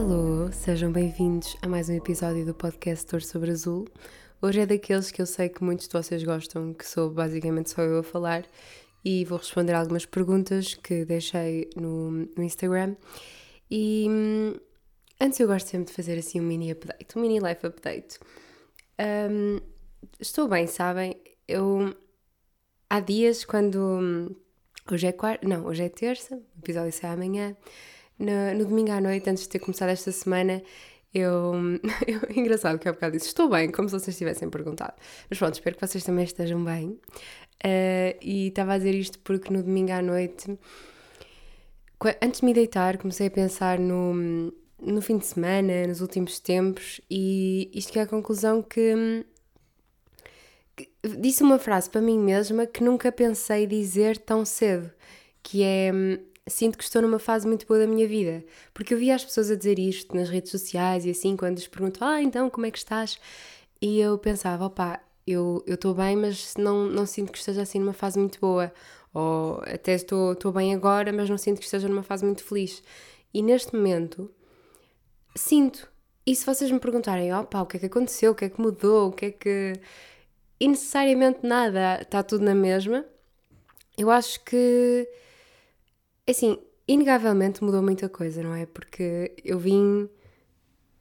Alô, sejam bem-vindos a mais um episódio do podcast Dor sobre Azul. Hoje é daqueles que eu sei que muitos de vocês gostam, que sou basicamente só eu a falar, e vou responder algumas perguntas que deixei no, no Instagram. E hum, antes eu gosto sempre de fazer assim um mini update, um mini life update. Um, estou bem, sabem? Eu há dias quando hum, hoje é quarta, não, hoje é terça, o episódio sai amanhã. No, no, domingo à noite, antes de ter começado esta semana, eu, eu. Engraçado que há bocado disse: Estou bem, como se vocês tivessem perguntado. Mas pronto, espero que vocês também estejam bem. Uh, e estava a dizer isto porque no domingo à noite, antes de me deitar, comecei a pensar no, no fim de semana, nos últimos tempos, e isto que é a conclusão que, que disse uma frase para mim mesma que nunca pensei dizer tão cedo, que é sinto que estou numa fase muito boa da minha vida. Porque eu via as pessoas a dizer isto nas redes sociais e assim, quando lhes pergunto, ah, então como é que estás? E eu pensava, opá, eu estou bem, mas não, não sinto que esteja assim numa fase muito boa. Ou até estou, estou bem agora, mas não sinto que esteja numa fase muito feliz. E neste momento, sinto. E se vocês me perguntarem, opá, o que é que aconteceu? O que é que mudou? O que é que. E necessariamente nada, está tudo na mesma. Eu acho que assim, inegavelmente mudou muita coisa, não é? Porque eu vim.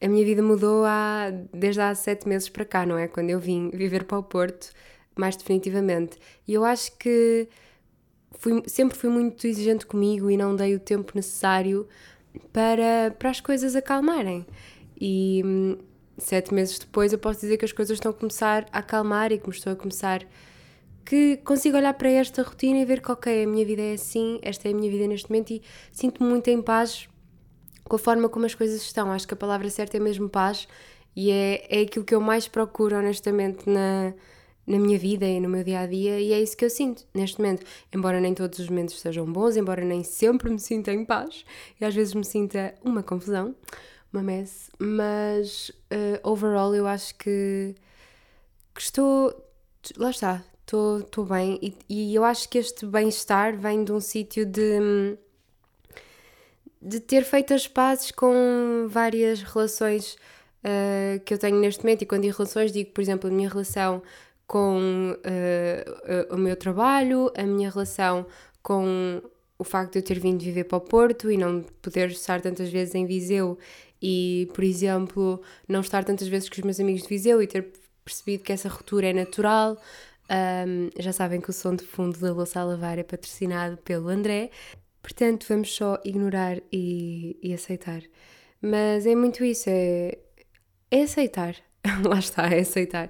A minha vida mudou há, desde há sete meses para cá, não é? Quando eu vim viver para o Porto, mais definitivamente. E eu acho que fui, sempre fui muito exigente comigo e não dei o tempo necessário para, para as coisas acalmarem. E hum, sete meses depois eu posso dizer que as coisas estão a começar a acalmar e que me estou a começar que consigo olhar para esta rotina e ver que, ok, a minha vida é assim, esta é a minha vida neste momento e sinto-me muito em paz com a forma como as coisas estão. Acho que a palavra certa é mesmo paz e é, é aquilo que eu mais procuro, honestamente, na, na minha vida e no meu dia a dia, e é isso que eu sinto neste momento. Embora nem todos os momentos sejam bons, embora nem sempre me sinta em paz e às vezes me sinta uma confusão, uma mess, mas uh, overall eu acho que, que estou. Lá está, estou bem. E, e eu acho que este bem-estar vem de um sítio de, de ter feito as pazes com várias relações uh, que eu tenho neste momento. E quando digo relações, digo, por exemplo, a minha relação com uh, o meu trabalho, a minha relação com o facto de eu ter vindo viver para o Porto e não poder estar tantas vezes em Viseu e, por exemplo, não estar tantas vezes com os meus amigos de Viseu e ter percebido que essa ruptura é natural, um, já sabem que o som de fundo da louça a lavar é patrocinado pelo André, portanto vamos só ignorar e, e aceitar. Mas é muito isso, é, é aceitar. Lá está, é aceitar.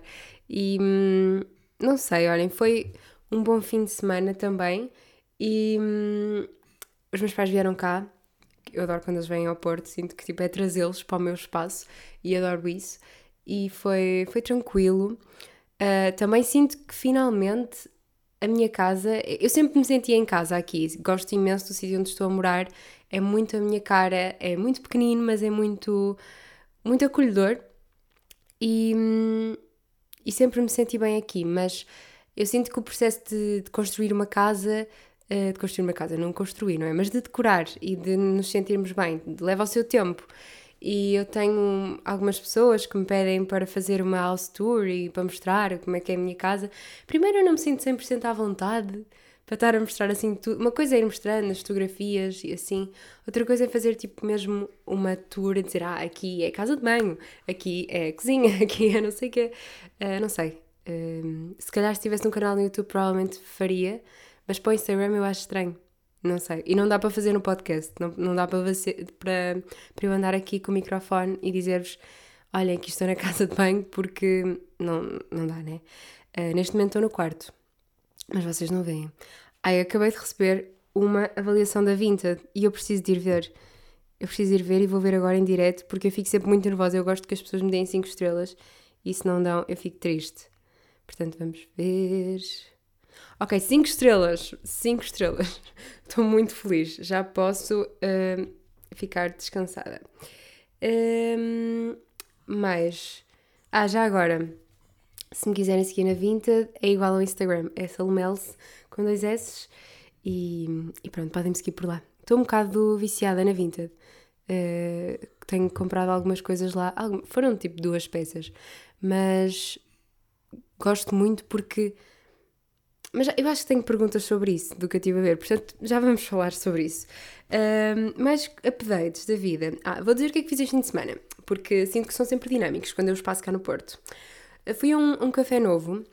E hum, não sei, olhem, foi um bom fim de semana também. E hum, os meus pais vieram cá. Eu adoro quando eles vêm ao Porto, sinto que tipo, é trazê-los para o meu espaço e adoro isso. E foi, foi tranquilo. Uh, também sinto que finalmente a minha casa, eu sempre me sentia em casa aqui, gosto imenso do sítio onde estou a morar, é muito a minha cara, é muito pequenino, mas é muito, muito acolhedor. E, e sempre me senti bem aqui. Mas eu sinto que o processo de, de construir uma casa, uh, de construir uma casa, não construir, não é? Mas de decorar e de nos sentirmos bem, leva o seu tempo e eu tenho algumas pessoas que me pedem para fazer uma house tour e para mostrar como é que é a minha casa. Primeiro eu não me sinto 100% à vontade para estar a mostrar assim tudo. Uma coisa é ir mostrando as fotografias e assim, outra coisa é fazer tipo mesmo uma tour e dizer, ah, aqui é casa de banho, aqui é cozinha, aqui é não sei o quê. Uh, não sei. Uh, se calhar se tivesse um canal no YouTube provavelmente faria, mas para o Instagram eu acho estranho. Não sei. E não dá para fazer no podcast. Não, não dá para, você, para, para eu andar aqui com o microfone e dizer-vos: olhem, aqui estou na casa de banho, porque não, não dá, né? Uh, neste momento estou no quarto, mas vocês não veem. Ai, acabei de receber uma avaliação da Vinted e eu preciso de ir ver. Eu preciso ir ver e vou ver agora em direto porque eu fico sempre muito nervosa. Eu gosto que as pessoas me deem 5 estrelas e se não dão, eu fico triste. Portanto, vamos ver. Ok, 5 estrelas. 5 estrelas. Estou muito feliz. Já posso uh, ficar descansada. Um, mais. Ah, já agora. Se me quiserem seguir na Vinted, é igual ao Instagram. É Salomelse com dois S. E, e pronto, podem me seguir por lá. Estou um bocado viciada na Vinted. Uh, tenho comprado algumas coisas lá, foram tipo duas peças, mas gosto muito porque. Mas eu acho que tenho perguntas sobre isso, do que eu estive a ver, portanto já vamos falar sobre isso. Uh, mais updates da vida. Ah, vou dizer o que é que fiz este fim de semana, porque sinto que são sempre dinâmicos quando eu os passo cá no Porto. Uh, fui a um, um café novo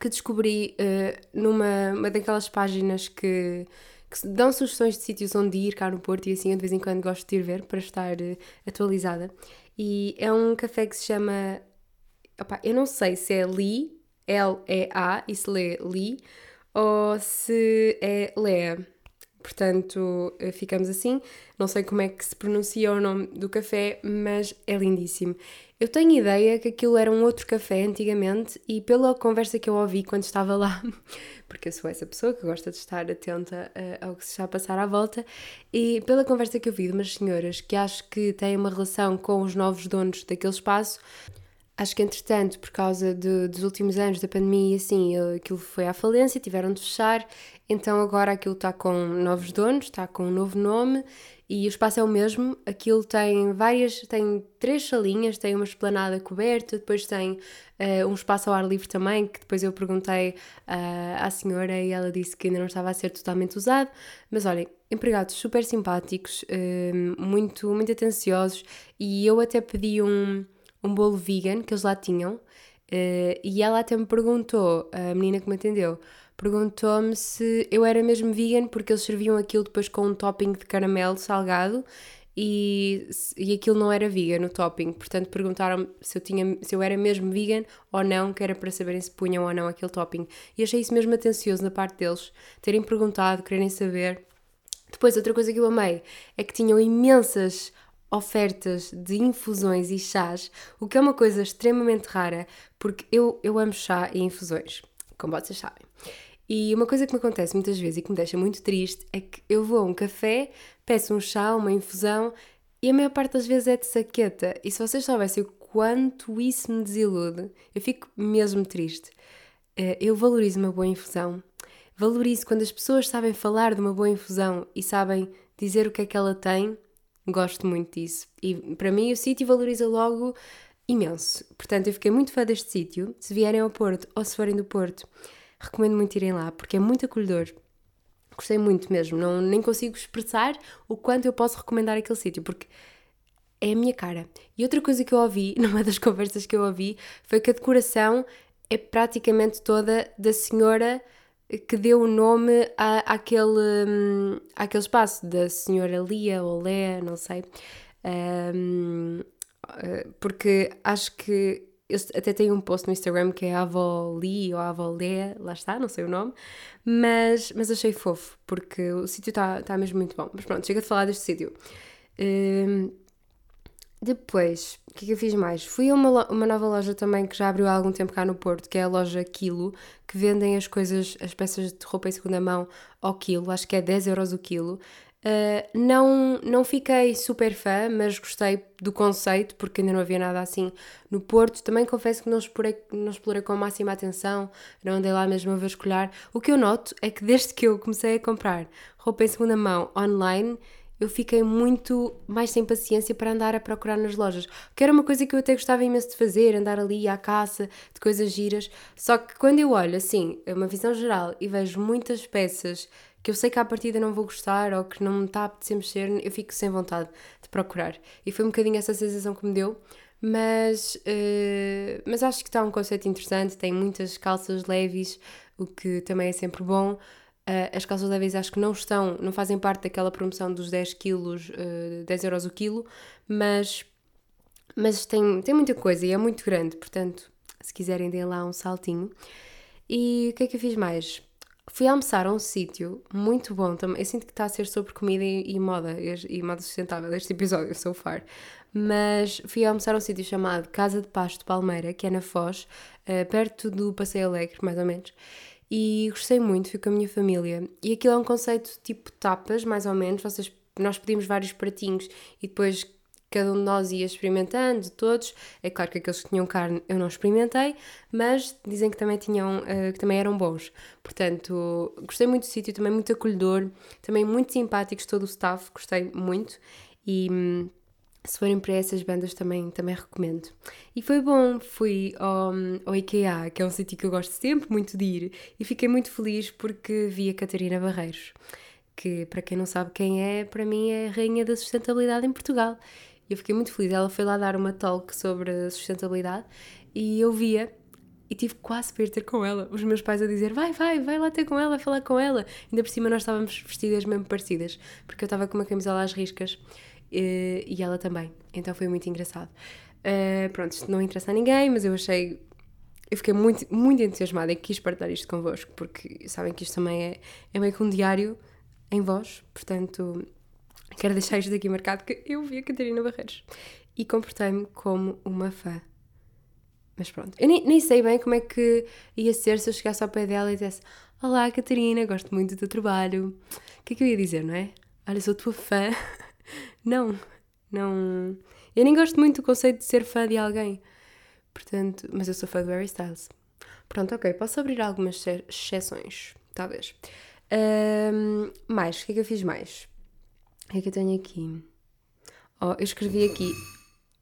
que descobri uh, numa uma daquelas páginas que, que dão sugestões de sítios onde ir cá no Porto e assim eu de vez em quando gosto de ir ver para estar uh, atualizada. E é um café que se chama. Opa, eu não sei se é Lee, L-E-A, e se lê Lee, ou se é Lea. Portanto, eh, ficamos assim. Não sei como é que se pronuncia o nome do café, mas é lindíssimo. Eu tenho ideia que aquilo era um outro café antigamente e pela conversa que eu ouvi quando estava lá, porque eu sou essa pessoa que gosta de estar atenta uh, ao que se está a passar à volta, e pela conversa que eu vi de umas senhoras que acho que têm uma relação com os novos donos daquele espaço, Acho que, entretanto, por causa de, dos últimos anos da pandemia, assim, aquilo foi à falência, tiveram de fechar, então agora aquilo está com novos donos, está com um novo nome e o espaço é o mesmo. Aquilo tem várias, tem três salinhas, tem uma esplanada coberta, depois tem uh, um espaço ao ar livre também, que depois eu perguntei uh, à senhora e ela disse que ainda não estava a ser totalmente usado. Mas olhem, empregados super simpáticos, uh, muito, muito atenciosos e eu até pedi um um bolo vegan que eles lá tinham uh, e ela até me perguntou, a menina que me atendeu, perguntou-me se eu era mesmo vegan porque eles serviam aquilo depois com um topping de caramelo salgado e, e aquilo não era vegan no topping, portanto perguntaram-me se eu, tinha, se eu era mesmo vegan ou não, que era para saberem se punham ou não aquele topping. E achei isso mesmo atencioso da parte deles, terem perguntado, quererem saber. Depois, outra coisa que eu amei é que tinham imensas ofertas de infusões e chás, o que é uma coisa extremamente rara, porque eu, eu amo chá e infusões, como vocês sabem. E uma coisa que me acontece muitas vezes e que me deixa muito triste é que eu vou a um café, peço um chá, uma infusão e a maior parte das vezes é de saqueta. E se vocês soubessem o quanto isso me desilude, eu fico mesmo triste. Eh, eu valorizo uma boa infusão. Valorizo quando as pessoas sabem falar de uma boa infusão e sabem dizer o que é que ela tem Gosto muito disso. E para mim o sítio valoriza logo imenso. Portanto, eu fiquei muito fã deste sítio. Se vierem ao Porto ou se forem do Porto, recomendo muito irem lá, porque é muito acolhedor. Gostei muito mesmo. Não, nem consigo expressar o quanto eu posso recomendar aquele sítio, porque é a minha cara. E outra coisa que eu ouvi, numa das conversas que eu ouvi, foi que a decoração é praticamente toda da senhora que deu o nome à, àquele, um, àquele espaço da senhora Lia ou Lea, não sei. Um, eh, porque acho que eu até tenho um post no Instagram que é a avó Li ou a avó Lea, lá está, não sei o nome, mas, mas achei fofo, porque o sítio está tá mesmo muito bom. Mas pronto, chega de falar deste sítio. Um, depois, o que é que eu fiz mais? Fui a uma, uma nova loja também que já abriu há algum tempo cá no Porto, que é a loja Quilo, que vendem as coisas, as peças de roupa em segunda mão ao quilo, acho que é 10 euros o quilo. Uh, não, não fiquei super fã, mas gostei do conceito, porque ainda não havia nada assim no Porto. Também confesso que não explorei, não explorei com a máxima atenção, não andei lá mesmo a vasculhar. O que eu noto é que desde que eu comecei a comprar roupa em segunda mão online, eu fiquei muito mais sem paciência para andar a procurar nas lojas. Que era uma coisa que eu até gostava imenso de fazer, andar ali à caça de coisas giras. Só que quando eu olho assim, uma visão geral, e vejo muitas peças que eu sei que à partida não vou gostar ou que não me está a apetecer mexer, eu fico sem vontade de procurar. E foi um bocadinho essa sensação que me deu. Mas, uh, mas acho que está um conceito interessante, tem muitas calças leves, o que também é sempre bom. Uh, as calças leves acho que não estão, não fazem parte daquela promoção dos 10 quilos, uh, 10 euros o quilo, mas, mas tem, tem muita coisa e é muito grande, portanto, se quiserem, deem lá um saltinho. E o que é que eu fiz mais? Fui almoçar a um sítio muito bom também. Eu sinto que está a ser sobre comida e, e moda, e, e, moda sustentável este episódio, so far. Mas fui almoçar a um sítio chamado Casa de Pasto Palmeira, que é na Foz, uh, perto do Passeio Alegre, mais ou menos e gostei muito, fui com a minha família. E aquilo é um conceito tipo tapas, mais ou menos. Vocês, nós pedimos vários pratinhos e depois cada um de nós ia experimentando, todos. É claro que aqueles que tinham carne eu não experimentei, mas dizem que também tinham, uh, que também eram bons. Portanto, gostei muito do sítio, também muito acolhedor, também muito simpáticos todo o staff, gostei muito. E hum, se forem para essas bandas também, também recomendo. E foi bom, fui ao, ao IKEA, que é um sítio que eu gosto sempre muito de ir, e fiquei muito feliz porque vi a Catarina Barreiros, que para quem não sabe quem é, para mim é a rainha da sustentabilidade em Portugal. E eu fiquei muito feliz, ela foi lá dar uma talk sobre sustentabilidade e eu via e tive quase para ir ter com ela. Os meus pais a dizer: vai, vai, vai lá ter com ela, falar com ela. Ainda por cima nós estávamos vestidas mesmo parecidas, porque eu estava com uma camisola às riscas e, e ela também. Então foi muito engraçado. Uh, pronto, isto não interessa a ninguém, mas eu achei. Eu fiquei muito, muito entusiasmada e quis partilhar isto convosco, porque sabem que isto também é, é meio que um diário em voz, portanto quero deixar isto aqui marcado que eu vi a Catarina Barreiros e comportei-me como uma fã. Mas pronto, eu nem, nem sei bem como é que ia ser se eu chegasse ao pé dela e dissesse Olá Catarina, gosto muito do teu trabalho. O que é que eu ia dizer, não é? Olha, sou tua fã. Não, não. Eu nem gosto muito do conceito de ser fã de alguém. Portanto, mas eu sou fã do Harry Styles. Pronto, ok, posso abrir algumas exceções, talvez. Um, mais, o que é que eu fiz mais? O que é que eu tenho aqui? Oh, eu escrevi aqui.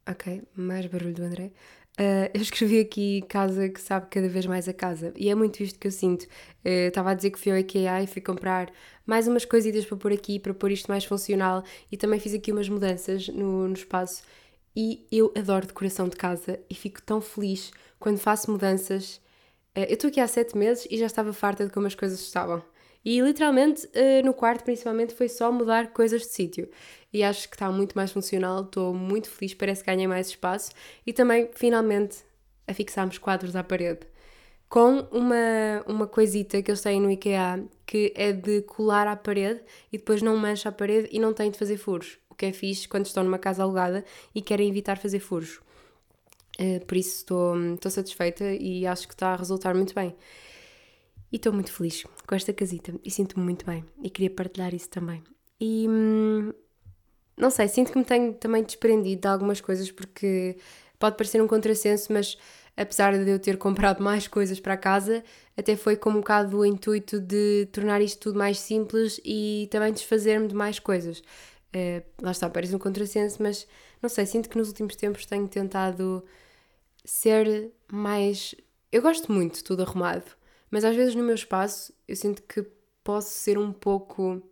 Ok, mais barulho do André. Uh, eu escrevi aqui casa que sabe cada vez mais a casa e é muito isto que eu sinto. Uh, estava a dizer que fui ao IKEA e fui comprar mais umas coisitas para pôr aqui, para pôr isto mais funcional e também fiz aqui umas mudanças no, no espaço. E eu adoro decoração de casa e fico tão feliz quando faço mudanças. Uh, eu estou aqui há sete meses e já estava farta de como as coisas estavam. E literalmente no quarto, principalmente, foi só mudar coisas de sítio e acho que está muito mais funcional. Estou muito feliz, parece que ganhei mais espaço e também finalmente afixámos quadros à parede com uma, uma coisita que eles têm no IKEA que é de colar à parede e depois não mancha a parede e não tem de fazer furos, o que é fixe quando estão numa casa alugada e querem evitar fazer furos. Uh, por isso estou, estou satisfeita e acho que está a resultar muito bem. E estou muito feliz com esta casita e sinto-me muito bem e queria partilhar isso também. E hum, não sei, sinto que me tenho também desprendido de algumas coisas porque pode parecer um contrassenso, mas apesar de eu ter comprado mais coisas para casa, até foi com um bocado o intuito de tornar isto tudo mais simples e também desfazer-me de mais coisas. Uh, lá está, parece um contrassenso, mas não sei, sinto que nos últimos tempos tenho tentado ser mais. Eu gosto muito de tudo arrumado, mas às vezes no meu espaço eu sinto que posso ser um pouco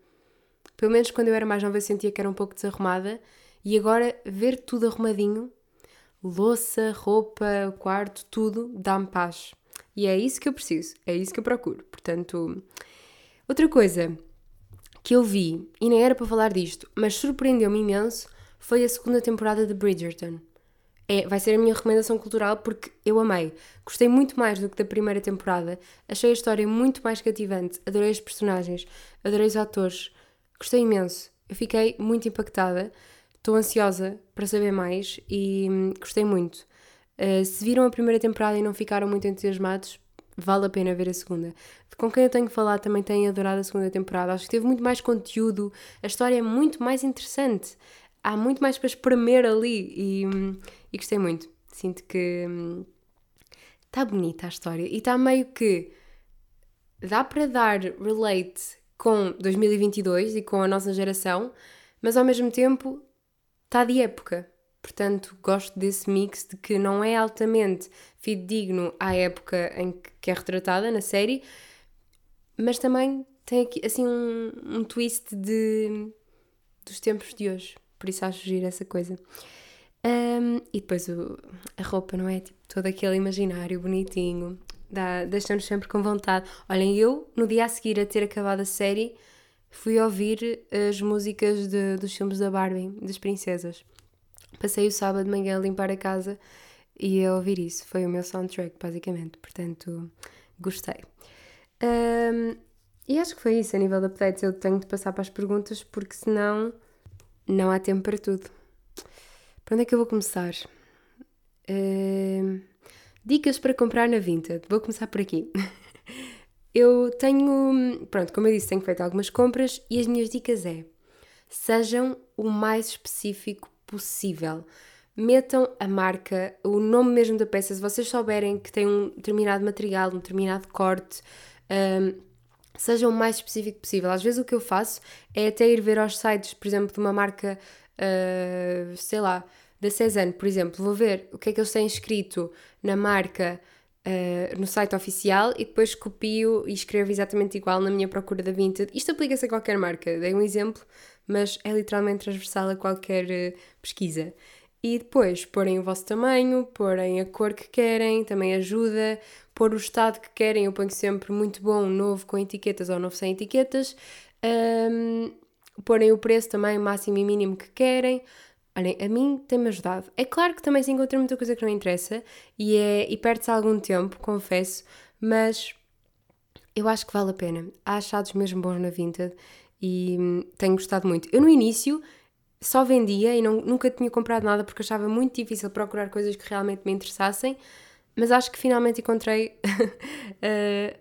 pelo menos quando eu era mais nova eu sentia que era um pouco desarrumada e agora ver tudo arrumadinho, louça, roupa, quarto, tudo, dá-me paz. E é isso que eu preciso, é isso que eu procuro. Portanto, outra coisa que eu vi, e nem era para falar disto, mas surpreendeu-me imenso, foi a segunda temporada de Bridgerton. É, vai ser a minha recomendação cultural porque eu amei. Gostei muito mais do que da primeira temporada. Achei a história muito mais cativante. Adorei os personagens, adorei os atores. Gostei imenso. Eu fiquei muito impactada. Estou ansiosa para saber mais e hum, gostei muito. Uh, se viram a primeira temporada e não ficaram muito entusiasmados, vale a pena ver a segunda. Com quem eu tenho falado também tem adorado a segunda temporada. Acho que teve muito mais conteúdo, a história é muito mais interessante. Há muito mais para espremer ali e, hum, e gostei muito. Sinto que está hum, bonita a história e está meio que dá para dar relate com 2022 e com a nossa geração, mas ao mesmo tempo está de época. Portanto, gosto desse mix de que não é altamente fidedigno à época em que é retratada na série, mas também tem aqui assim um, um twist de, dos tempos de hoje. Por isso acho giro essa coisa. Um, e depois o, a roupa, não é? Tipo, todo aquele imaginário bonitinho deixa-nos sempre com vontade. Olhem, eu, no dia a seguir a ter acabado a série, fui ouvir as músicas de, dos filmes da Barbie, das princesas. Passei o sábado de manhã a limpar a casa e a ouvir isso. Foi o meu soundtrack, basicamente. Portanto, gostei. Um, e acho que foi isso. A nível de updates, eu tenho de passar para as perguntas porque senão não há tempo para tudo. Para onde é que eu vou começar? Um, Dicas para comprar na Vinted. Vou começar por aqui. Eu tenho, pronto, como eu disse, tenho feito algumas compras e as minhas dicas é: sejam o mais específico possível. Metam a marca, o nome mesmo da peça. Se vocês souberem que tem um determinado material, um determinado corte, um, sejam o mais específico possível. Às vezes o que eu faço é até ir ver aos sites, por exemplo, de uma marca uh, sei lá, da Cezanne, por exemplo, vou ver o que é que eles têm escrito na marca uh, no site oficial e depois copio e escrevo exatamente igual na minha procura da Vinted. Isto aplica-se a qualquer marca, dei um exemplo, mas é literalmente transversal a qualquer uh, pesquisa. E depois, porem o vosso tamanho, porem a cor que querem, também ajuda. Pôr o estado que querem, eu ponho sempre muito bom, novo com etiquetas ou novo sem etiquetas. Um, porem o preço também, máximo e mínimo que querem. Olhem, a mim tem-me ajudado. É claro que também se encontra muita coisa que não interessa e, é, e perde-se algum tempo, confesso, mas eu acho que vale a pena. Há achados mesmo bons na Vinted e hum, tenho gostado muito. Eu no início só vendia e não, nunca tinha comprado nada porque achava muito difícil procurar coisas que realmente me interessassem, mas acho que finalmente encontrei uh,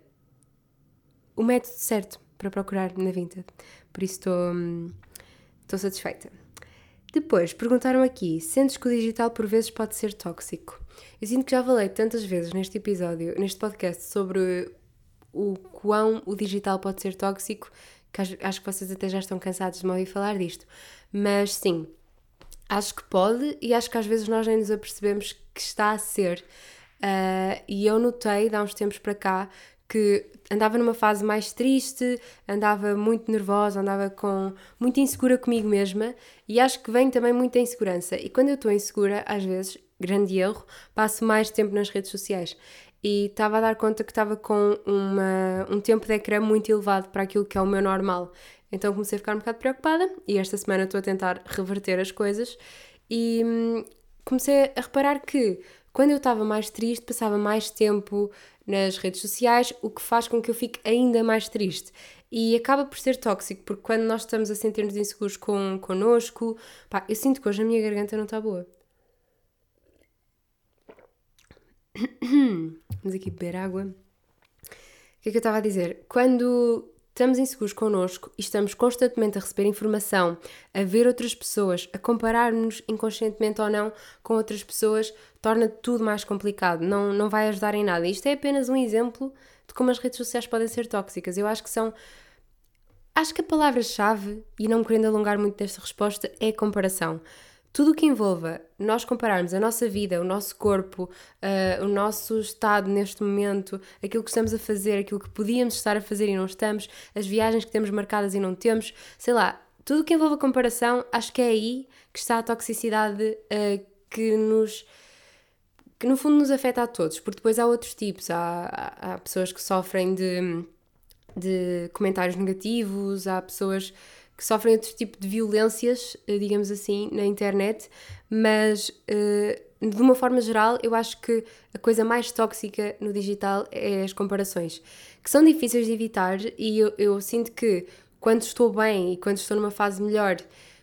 o método certo para procurar na Vinted. Por isso estou, hum, estou satisfeita. Depois, perguntaram aqui: sentes que o digital por vezes pode ser tóxico? Eu sinto que já falei tantas vezes neste episódio, neste podcast, sobre o quão o digital pode ser tóxico, que acho que vocês até já estão cansados de me ouvir falar disto. Mas sim, acho que pode e acho que às vezes nós nem nos apercebemos que está a ser. Uh, e eu notei, há uns tempos para cá, que andava numa fase mais triste, andava muito nervosa, andava com muito insegura comigo mesma e acho que vem também muita insegurança. E quando eu estou insegura, às vezes, grande erro, passo mais tempo nas redes sociais. E estava a dar conta que estava com uma, um tempo de ecrã muito elevado para aquilo que é o meu normal. Então comecei a ficar um bocado preocupada e esta semana estou a tentar reverter as coisas e hum, comecei a reparar que quando eu estava mais triste, passava mais tempo nas redes sociais, o que faz com que eu fique ainda mais triste. E acaba por ser tóxico, porque quando nós estamos a sentir-nos inseguros com, connosco, pá, eu sinto que hoje a minha garganta não está boa. Vamos aqui beber água. O que é que eu estava a dizer? Quando estamos inseguros connosco e estamos constantemente a receber informação, a ver outras pessoas, a comparar-nos inconscientemente ou não com outras pessoas, torna tudo mais complicado, não, não vai ajudar em nada. Isto é apenas um exemplo de como as redes sociais podem ser tóxicas. Eu acho que são. Acho que a palavra-chave, e não me querendo alongar muito desta resposta, é comparação tudo o que envolva nós compararmos a nossa vida, o nosso corpo, uh, o nosso estado neste momento, aquilo que estamos a fazer, aquilo que podíamos estar a fazer e não estamos, as viagens que temos marcadas e não temos, sei lá, tudo o que envolva comparação, acho que é aí que está a toxicidade uh, que nos que no fundo nos afeta a todos, porque depois há outros tipos, há, há, pessoas que sofrem de, de comentários negativos, há pessoas que sofrem outro tipo de violências, eh, digamos assim, na internet, mas eh, de uma forma geral, eu acho que a coisa mais tóxica no digital é as comparações, que são difíceis de evitar e eu, eu sinto que quando estou bem e quando estou numa fase melhor,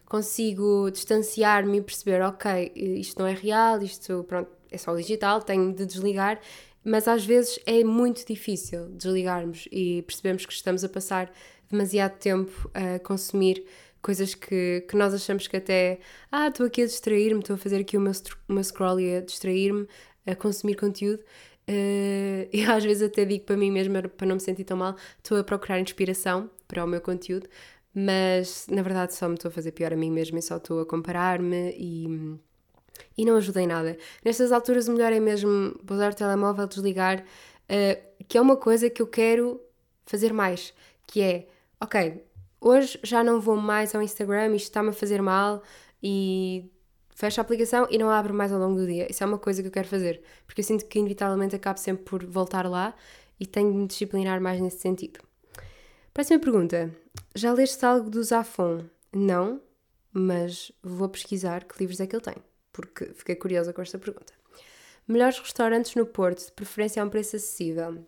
consigo distanciar-me e perceber, ok, isto não é real, isto pronto, é só digital, tenho de desligar, mas às vezes é muito difícil desligarmos e percebemos que estamos a passar demasiado tempo a consumir coisas que, que nós achamos que até, ah, estou aqui a distrair-me, estou a fazer aqui o meu, scroll e a distrair-me, a consumir conteúdo. Uh, e às vezes até digo para mim mesma, para não me sentir tão mal, estou a procurar inspiração para o meu conteúdo, mas na verdade só me estou a fazer pior a mim mesma e só estou a comparar-me e, e não ajuda em nada. Nestas alturas o melhor é mesmo pousar o telemóvel, desligar, uh, que é uma coisa que eu quero fazer mais, que é ok, hoje já não vou mais ao Instagram, isto está-me a fazer mal e fecho a aplicação e não abro mais ao longo do dia. Isso é uma coisa que eu quero fazer, porque eu sinto que inevitavelmente acabo sempre por voltar lá e tenho de me disciplinar mais nesse sentido. Próxima pergunta. Já leste algo do Zafon? Não, mas vou pesquisar que livros é que ele tem, porque fiquei curiosa com esta pergunta. Melhores restaurantes no Porto, de preferência a um preço acessível.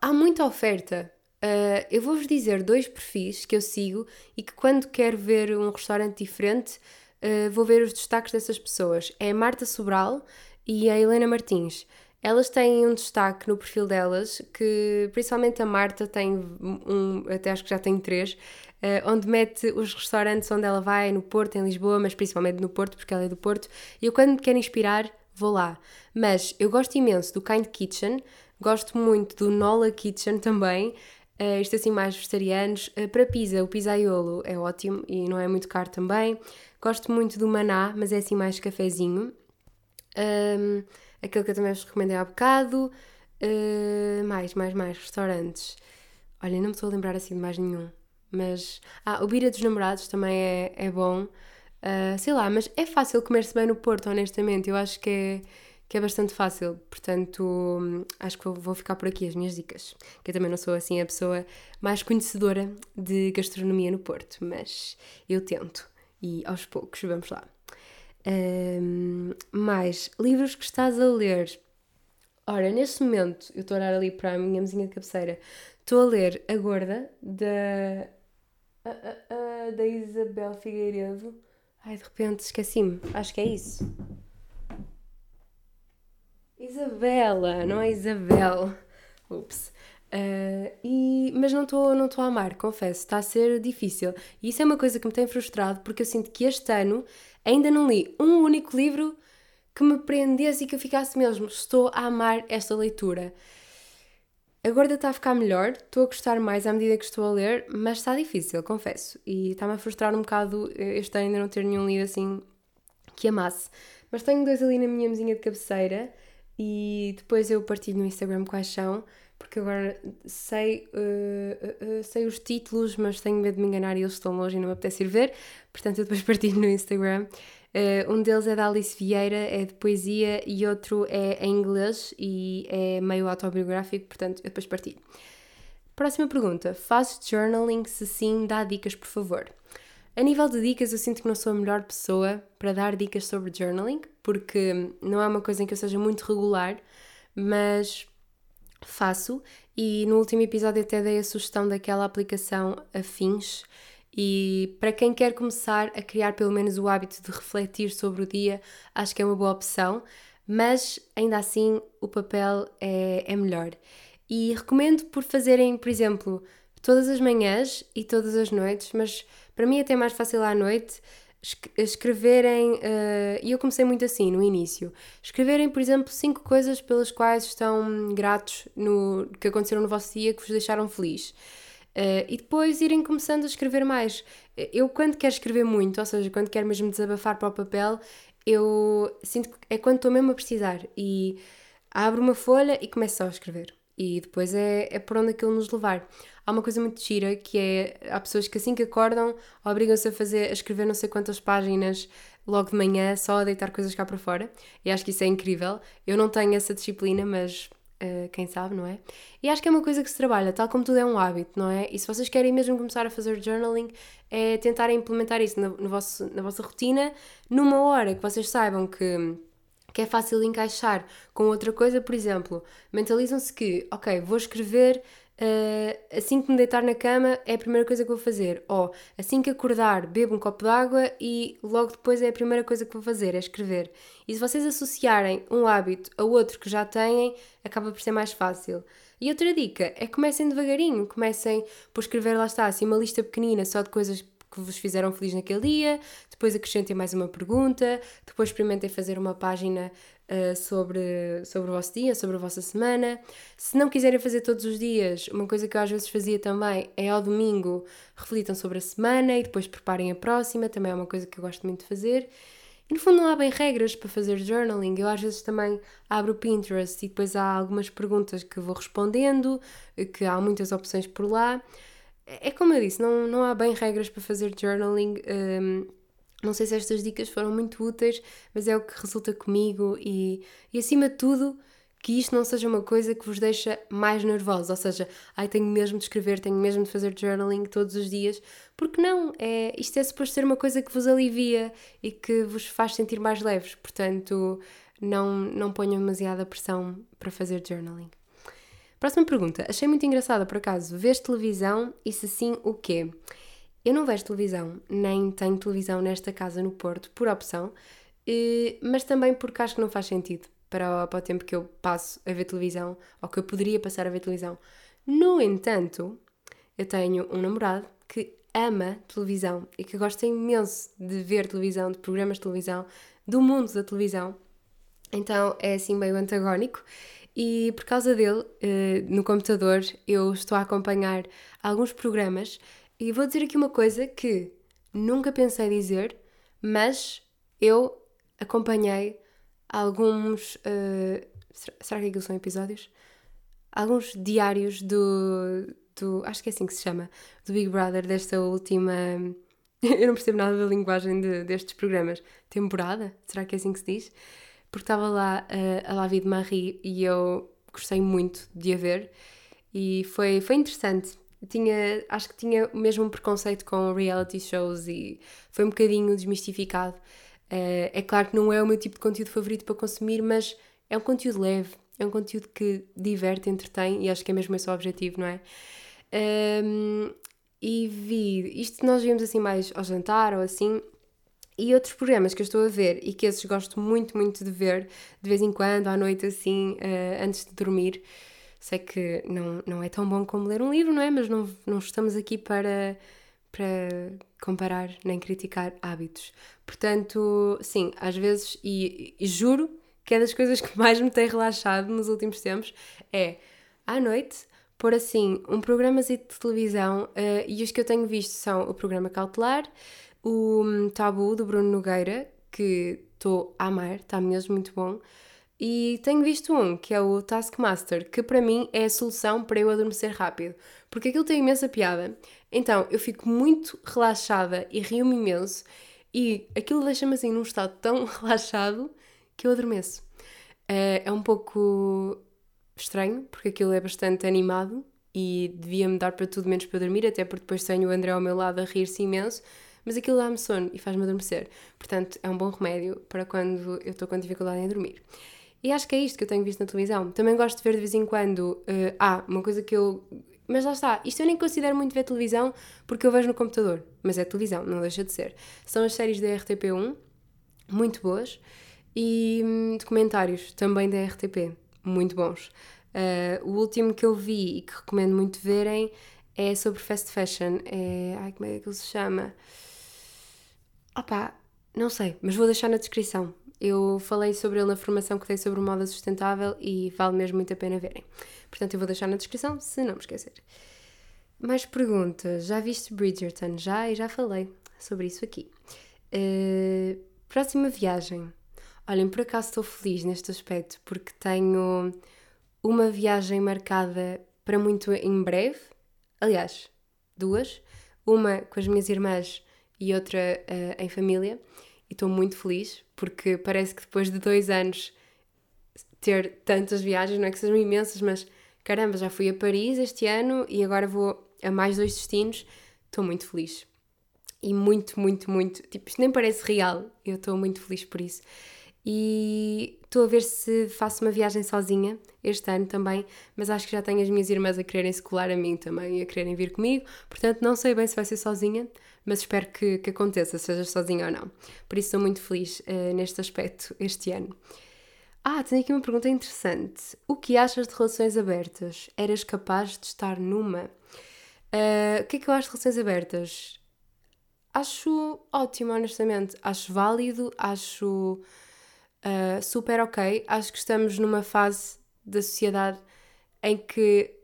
Há muita oferta, Uh, eu vou-vos dizer dois perfis que eu sigo e que quando quero ver um restaurante diferente uh, vou ver os destaques dessas pessoas. É a Marta Sobral e a Helena Martins. Elas têm um destaque no perfil delas que principalmente a Marta tem um, até acho que já tem três, onde mete os restaurantes onde ela vai, no Porto, em Lisboa, mas principalmente no Porto, porque ela é do Porto. E eu quando me quero inspirar, vou lá. Mas eu gosto imenso do Kind Kitchen, gosto muito do Nola Kitchen também. Uh, isto assim mais vegetarianos. Uh, para pizza, o pizzaiolo é ótimo e não é muito caro também. Gosto muito do maná, mas é assim mais cafezinho. Um, aquele que eu também vos recomendei há bocado. Uh, mais, mais, mais restaurantes. Olha, não me estou a lembrar assim de mais nenhum. Mas. Ah, o Bira dos Namorados também é, é bom. Uh, sei lá, mas é fácil comer-se bem no Porto, honestamente. Eu acho que é que é bastante fácil. Portanto, acho que vou ficar por aqui as minhas dicas. Que eu também não sou assim a pessoa mais conhecedora de gastronomia no Porto, mas eu tento e aos poucos vamos lá. Um, mais livros que estás a ler. Ora, neste momento, eu estou a olhar ali para a minha mesinha de cabeceira, estou a ler A Gorda, da, a, a, da Isabel Figueiredo. Ai, de repente esqueci-me, acho que é isso. Isabela, não é Isabel. Ups. Uh, e, mas não estou não a amar, confesso, está a ser difícil. E isso é uma coisa que me tem frustrado porque eu sinto que este ano ainda não li um único livro que me prendesse e que eu ficasse mesmo, estou a amar esta leitura. Agora está a ficar melhor, estou a gostar mais à medida que estou a ler, mas está difícil, confesso. E está-me a frustrar um bocado este ano ainda não ter nenhum livro assim que amasse. Mas tenho dois ali na minha mesinha de cabeceira e depois eu partilho no Instagram quais são, porque agora sei, uh, uh, sei os títulos, mas tenho medo de me enganar e eles estão longe e não me apetece ir ver, portanto eu depois partilho no Instagram. Uh, um deles é da Alice Vieira, é de poesia, e outro é em inglês e é meio autobiográfico, portanto eu depois partilho. Próxima pergunta: fazes journaling? Se sim, dá dicas, por favor. A nível de dicas, eu sinto que não sou a melhor pessoa para dar dicas sobre journaling, porque não é uma coisa em que eu seja muito regular, mas faço. E no último episódio até dei a sugestão daquela aplicação Afins. E para quem quer começar a criar pelo menos o hábito de refletir sobre o dia, acho que é uma boa opção, mas ainda assim o papel é, é melhor. E recomendo por fazerem, por exemplo, todas as manhãs e todas as noites, mas para mim é até mais fácil à noite escreverem, uh, e eu comecei muito assim no início, escreverem, por exemplo, cinco coisas pelas quais estão gratos no que aconteceram no vosso dia que vos deixaram feliz. Uh, e depois irem começando a escrever mais. Eu, quando quero escrever muito, ou seja, quando quero mesmo desabafar para o papel, eu sinto que é quando estou mesmo a precisar e abro uma folha e começo só a escrever. E depois é, é por onde aquilo nos levar há uma coisa muito gira que é há pessoas que assim que acordam obrigam-se a fazer a escrever não sei quantas páginas logo de manhã só a deitar coisas cá para fora e acho que isso é incrível eu não tenho essa disciplina mas uh, quem sabe não é? E acho que é uma coisa que se trabalha tal como tudo é um hábito não é? E se vocês querem mesmo começar a fazer journaling é tentar implementar isso no, no vosso, na vossa rotina numa hora que vocês saibam que que é fácil encaixar com outra coisa, por exemplo, mentalizam-se que, ok, vou escrever Uh, assim que me deitar na cama é a primeira coisa que vou fazer. Ou assim que acordar, bebo um copo de água e logo depois é a primeira coisa que vou fazer, é escrever. E se vocês associarem um hábito a outro que já têm, acaba por ser mais fácil. E outra dica é comecem devagarinho, comecem por escrever, lá está, assim, uma lista pequenina só de coisas que vos fizeram feliz naquele dia, depois acrescentem mais uma pergunta, depois experimentem fazer uma página uh, sobre, sobre o vosso dia, sobre a vossa semana. Se não quiserem fazer todos os dias, uma coisa que eu às vezes fazia também é ao domingo reflitam sobre a semana e depois preparem a próxima, também é uma coisa que eu gosto muito de fazer. E no fundo não há bem regras para fazer journaling. Eu às vezes também abro o Pinterest e depois há algumas perguntas que vou respondendo, que há muitas opções por lá. É como eu disse, não, não há bem regras para fazer journaling. Um, não sei se estas dicas foram muito úteis, mas é o que resulta comigo e, e acima de tudo, que isto não seja uma coisa que vos deixa mais nervosos, ou seja, ai, tenho mesmo de escrever, tenho mesmo de fazer journaling todos os dias, porque não, é, isto é suposto ser uma coisa que vos alivia e que vos faz sentir mais leves, portanto, não, não ponham demasiada pressão para fazer journaling. Próxima pergunta, achei muito engraçada por acaso, vês televisão e se sim, o quê? Eu não vejo televisão, nem tenho televisão nesta casa no Porto, por opção, eh, mas também porque acho que não faz sentido para o, para o tempo que eu passo a ver televisão ou que eu poderia passar a ver televisão. No entanto, eu tenho um namorado que ama televisão e que gosta imenso de ver televisão, de programas de televisão, do mundo da televisão. Então é assim meio antagónico e por causa dele, uh, no computador, eu estou a acompanhar alguns programas e vou dizer aqui uma coisa que nunca pensei dizer, mas eu acompanhei alguns. Uh, será que aquilo são episódios? Alguns diários do, do. Acho que é assim que se chama. Do Big Brother, desta última. eu não percebo nada da linguagem de, destes programas. Temporada? Será que é assim que se diz? Porque estava lá uh, a Lavi de Marie e eu gostei muito de a ver e foi, foi interessante. Tinha, acho que tinha o mesmo preconceito com reality shows e foi um bocadinho desmistificado. Uh, é claro que não é o meu tipo de conteúdo favorito para consumir, mas é um conteúdo leve, é um conteúdo que diverte, entretém e acho que é mesmo esse o objetivo, não é? Um, e vi, isto nós vimos assim mais ao jantar ou assim, e outros programas que eu estou a ver e que esses gosto muito, muito de ver, de vez em quando, à noite assim, uh, antes de dormir. Sei que não, não é tão bom como ler um livro, não é? Mas não, não estamos aqui para, para comparar nem criticar hábitos. Portanto, sim, às vezes, e, e juro que é das coisas que mais me tem relaxado nos últimos tempos, é à noite pôr assim um programa de televisão uh, e os que eu tenho visto são o programa Cautelar, o um, Tabu do Bruno Nogueira, que estou a amar, está mesmo muito bom. E tenho visto um, que é o Taskmaster, que para mim é a solução para eu adormecer rápido, porque aquilo tem imensa piada. Então eu fico muito relaxada e rio-me imenso, e aquilo deixa-me assim num estado tão relaxado que eu adormeço. Uh, é um pouco estranho, porque aquilo é bastante animado e devia-me dar para tudo menos para dormir, até porque depois tenho o André ao meu lado a rir-se imenso, mas aquilo dá-me sono e faz-me adormecer. Portanto, é um bom remédio para quando eu estou com dificuldade em dormir. E acho que é isto que eu tenho visto na televisão. Também gosto de ver de vez em quando. Uh, ah, uma coisa que eu. Mas lá está, isto eu nem considero muito ver televisão porque eu vejo no computador. Mas é televisão, não deixa de ser. São as séries da RTP1, muito boas e hum, documentários também da RTP, muito bons. Uh, o último que eu vi e que recomendo muito verem é sobre fast fashion. É. Ai, como é que ele se chama? Opá, não sei, mas vou deixar na descrição. Eu falei sobre ele na formação que dei sobre moda sustentável e vale mesmo muito a pena verem. Portanto, eu vou deixar na descrição se não me esquecer. Mais perguntas. Já viste Bridgerton? Já e já falei sobre isso aqui. Uh, próxima viagem. Olhem, por acaso estou feliz neste aspecto porque tenho uma viagem marcada para muito em breve. Aliás, duas. Uma com as minhas irmãs e outra uh, em família. E estou muito feliz porque parece que depois de dois anos ter tantas viagens, não é que sejam imensas, mas caramba, já fui a Paris este ano e agora vou a mais dois destinos. Estou muito feliz. E muito, muito, muito. Tipo, isto nem parece real. Eu estou muito feliz por isso e estou a ver se faço uma viagem sozinha este ano também, mas acho que já tenho as minhas irmãs a quererem se colar a mim também e a quererem vir comigo, portanto não sei bem se vai ser sozinha, mas espero que, que aconteça, seja sozinha ou não. Por isso estou muito feliz uh, neste aspecto este ano. Ah, tenho aqui uma pergunta interessante. O que achas de relações abertas? Eras capaz de estar numa? Uh, o que é que eu acho de relações abertas? Acho ótimo, honestamente. Acho válido, acho uh, super ok. Acho que estamos numa fase da sociedade em que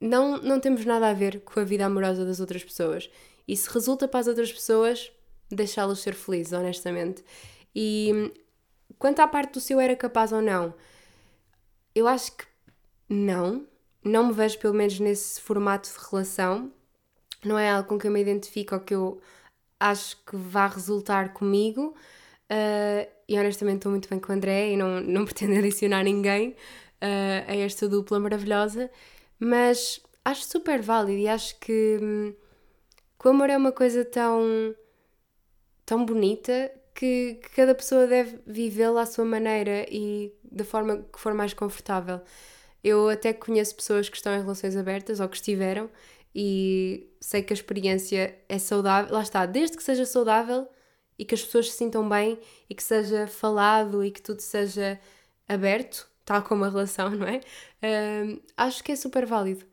não, não temos nada a ver com a vida amorosa das outras pessoas. E se resulta para as outras pessoas, deixá-las ser felizes, honestamente. E quanto à parte do seu era capaz ou não, eu acho que não. Não me vejo, pelo menos, nesse formato de relação. Não é algo com que eu me identifico ou que eu acho que vá resultar comigo. Uh, e honestamente estou muito bem com o André e não, não pretendo adicionar ninguém uh, a esta dupla maravilhosa, mas acho super válido e acho que, hum, que o amor é uma coisa tão, tão bonita que, que cada pessoa deve vivê-la à sua maneira e da forma que for mais confortável. Eu até conheço pessoas que estão em relações abertas ou que estiveram e sei que a experiência é saudável. Lá está, desde que seja saudável, e que as pessoas se sintam bem e que seja falado e que tudo seja aberto, tal como a relação, não é? Uh, acho que é super válido.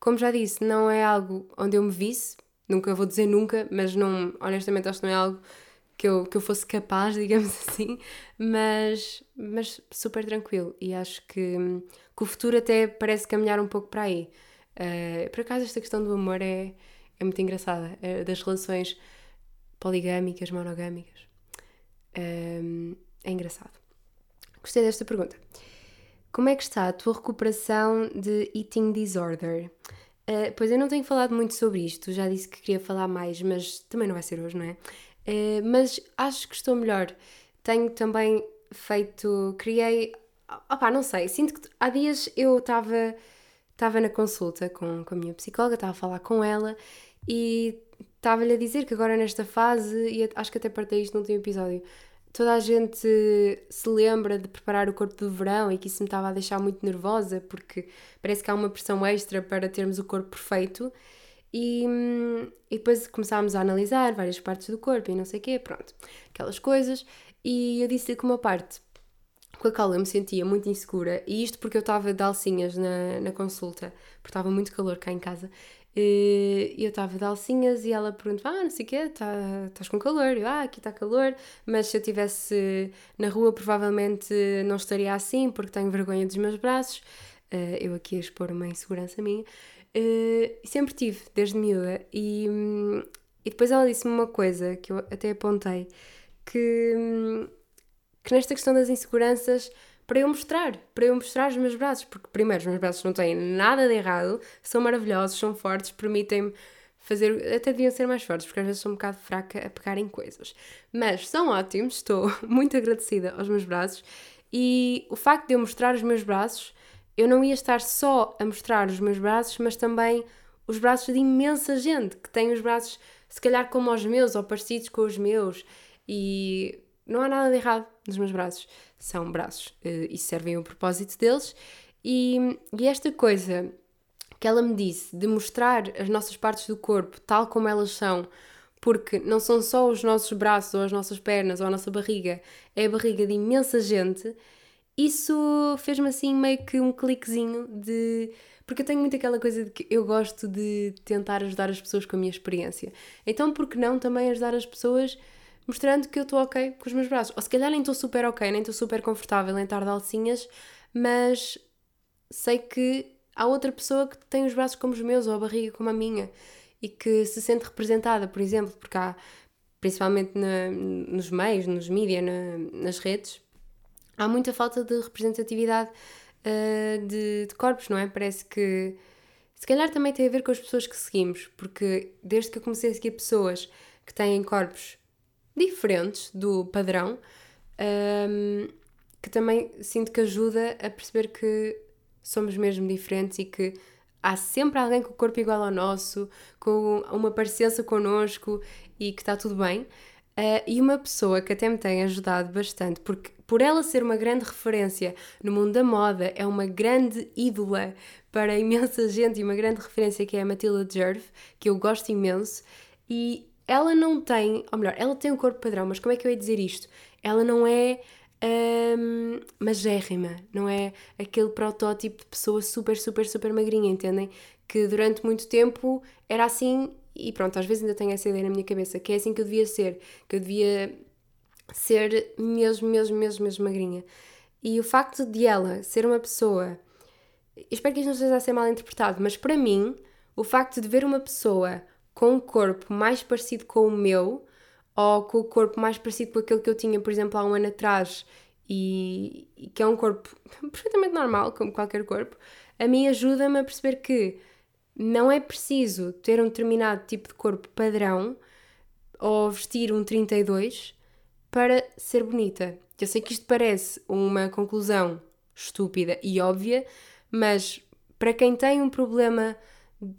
Como já disse, não é algo onde eu me visse, nunca vou dizer nunca, mas não, honestamente acho que não é algo que eu, que eu fosse capaz, digamos assim, mas, mas super tranquilo. E acho que, que o futuro até parece caminhar um pouco para aí. Uh, por acaso, esta questão do amor é, é muito engraçada, é das relações poligâmicas, monogâmicas. Um, é engraçado. Gostei desta pergunta. Como é que está a tua recuperação de eating disorder? Uh, pois eu não tenho falado muito sobre isto, já disse que queria falar mais, mas também não vai ser hoje, não é? Uh, mas acho que estou melhor. Tenho também feito. Criei. Opá, não sei. Sinto que há dias eu estava estava na consulta com, com a minha psicóloga, estava a falar com ela e estava-lhe a dizer que agora nesta fase, e acho que até partei isto no último episódio, toda a gente se lembra de preparar o corpo do verão e que isso me estava a deixar muito nervosa porque parece que há uma pressão extra para termos o corpo perfeito. E, e depois começámos a analisar várias partes do corpo e não sei o quê, pronto, aquelas coisas. E eu disse-lhe que uma parte com a qual eu me sentia muito insegura, e isto porque eu estava de alcinhas na, na consulta, porque estava muito calor cá em casa, eu estava de alcinhas e ela perguntou: Ah, não sei o quê, tá, estás com calor? Eu, ah, aqui está calor, mas se eu estivesse na rua, provavelmente não estaria assim, porque tenho vergonha dos meus braços. Uh, eu aqui a expor uma insegurança minha. Uh, sempre tive, desde miúda. E, e depois ela disse-me uma coisa que eu até apontei: que, que nesta questão das inseguranças para eu mostrar, para eu mostrar os meus braços, porque primeiro os meus braços não têm nada de errado, são maravilhosos, são fortes, permitem-me fazer, até deviam ser mais fortes, porque às vezes sou um bocado fraca a pegar em coisas. Mas são ótimos, estou muito agradecida aos meus braços e o facto de eu mostrar os meus braços, eu não ia estar só a mostrar os meus braços, mas também os braços de imensa gente que tem os braços se calhar como os meus ou parecidos com os meus e não há nada de errado nos meus braços. São braços uh, e servem o propósito deles. E, e esta coisa que ela me disse de mostrar as nossas partes do corpo tal como elas são, porque não são só os nossos braços ou as nossas pernas ou a nossa barriga, é a barriga de imensa gente. Isso fez-me assim meio que um cliquezinho de. Porque eu tenho muito aquela coisa de que eu gosto de tentar ajudar as pessoas com a minha experiência. Então, por que não também ajudar as pessoas mostrando que eu estou ok com os meus braços. Ou se calhar nem estou super ok, nem estou super confortável em estar de alcinhas, mas sei que há outra pessoa que tem os braços como os meus ou a barriga como a minha e que se sente representada, por exemplo, porque há, principalmente na, nos meios, nos mídias, na, nas redes, há muita falta de representatividade uh, de, de corpos, não é? Parece que se calhar também tem a ver com as pessoas que seguimos, porque desde que eu comecei a seguir pessoas que têm corpos diferentes do padrão, um, que também sinto que ajuda a perceber que somos mesmo diferentes e que há sempre alguém com o corpo igual ao nosso, com uma parecença connosco e que está tudo bem. Uh, e uma pessoa que até me tem ajudado bastante, porque por ela ser uma grande referência no mundo da moda, é uma grande ídola para imensa gente e uma grande referência que é a Matilda Jerv, que eu gosto imenso, e ela não tem, ou melhor, ela tem um corpo padrão, mas como é que eu ia dizer isto? Ela não é um, magérrima, não é aquele protótipo de pessoa super, super, super magrinha, entendem? Que durante muito tempo era assim e pronto, às vezes ainda tenho essa ideia na minha cabeça, que é assim que eu devia ser, que eu devia ser mesmo, mesmo, mesmo, mesmo magrinha. E o facto de ela ser uma pessoa, espero que isto não esteja a ser mal interpretado, mas para mim, o facto de ver uma pessoa com um corpo mais parecido com o meu ou com o corpo mais parecido com aquele que eu tinha, por exemplo, há um ano atrás e, e que é um corpo perfeitamente normal, como qualquer corpo, a mim ajuda-me a perceber que não é preciso ter um determinado tipo de corpo padrão ou vestir um 32 para ser bonita. Eu sei que isto parece uma conclusão estúpida e óbvia, mas para quem tem um problema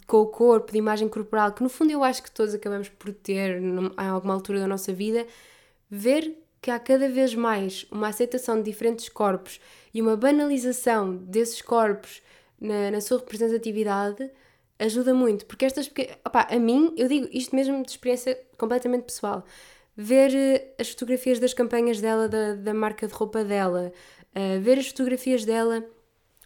com o corpo, de imagem corporal, que no fundo eu acho que todos acabamos por ter em alguma altura da nossa vida, ver que há cada vez mais uma aceitação de diferentes corpos e uma banalização desses corpos na, na sua representatividade ajuda muito, porque estas porque, opa, a mim, eu digo isto mesmo de experiência completamente pessoal, ver eh, as fotografias das campanhas dela, da, da marca de roupa dela, uh, ver as fotografias dela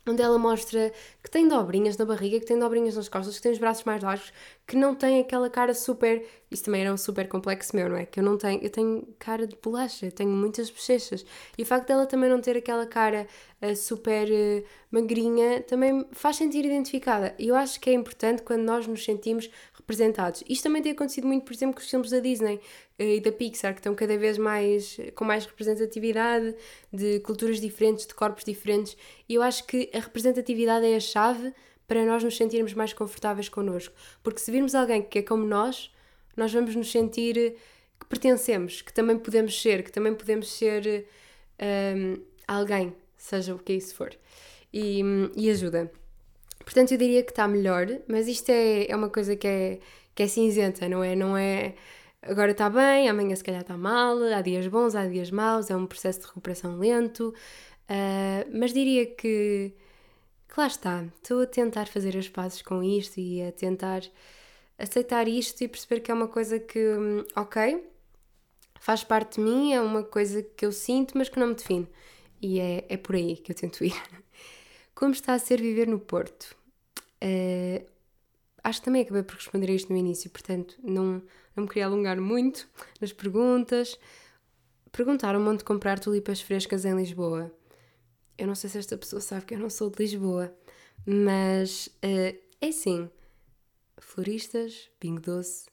onde ela mostra que tem dobrinhas na barriga, que tem dobrinhas nas costas, que tem os braços mais largos, que não tem aquela cara super. Isso também era um super complexo meu, não é? Que eu não tenho. Eu tenho cara de bolacha, tenho muitas bochechas. E o facto dela também não ter aquela cara uh, super uh, magrinha também faz sentir identificada. E eu acho que é importante quando nós nos sentimos representados. Isto também tem acontecido muito, por exemplo, com os filmes da Disney uh, e da Pixar, que estão cada vez mais com mais representatividade, de culturas diferentes, de corpos diferentes. E eu acho que a representatividade é a chave para nós nos sentirmos mais confortáveis connosco. Porque se virmos alguém que é como nós, nós vamos nos sentir que pertencemos, que também podemos ser, que também podemos ser um, alguém, seja o que isso for. E, e ajuda. Portanto, eu diria que está melhor, mas isto é, é uma coisa que é, que é cinzenta, não é? Não é agora está bem, amanhã se calhar está mal, há dias bons, há dias maus, é um processo de recuperação lento, uh, mas diria que que lá está, estou a tentar fazer as pazes com isto e a tentar aceitar isto e perceber que é uma coisa que, hum, ok, faz parte de mim, é uma coisa que eu sinto, mas que não me define. E é, é por aí que eu tento ir. Como está a ser viver no Porto? Uh, acho que também acabei por responder a isto no início, portanto não, não me queria alongar muito nas perguntas. Perguntaram-me onde comprar tulipas frescas em Lisboa. Eu não sei se esta pessoa sabe que eu não sou de Lisboa, mas uh, é assim: floristas, Pingo Doce.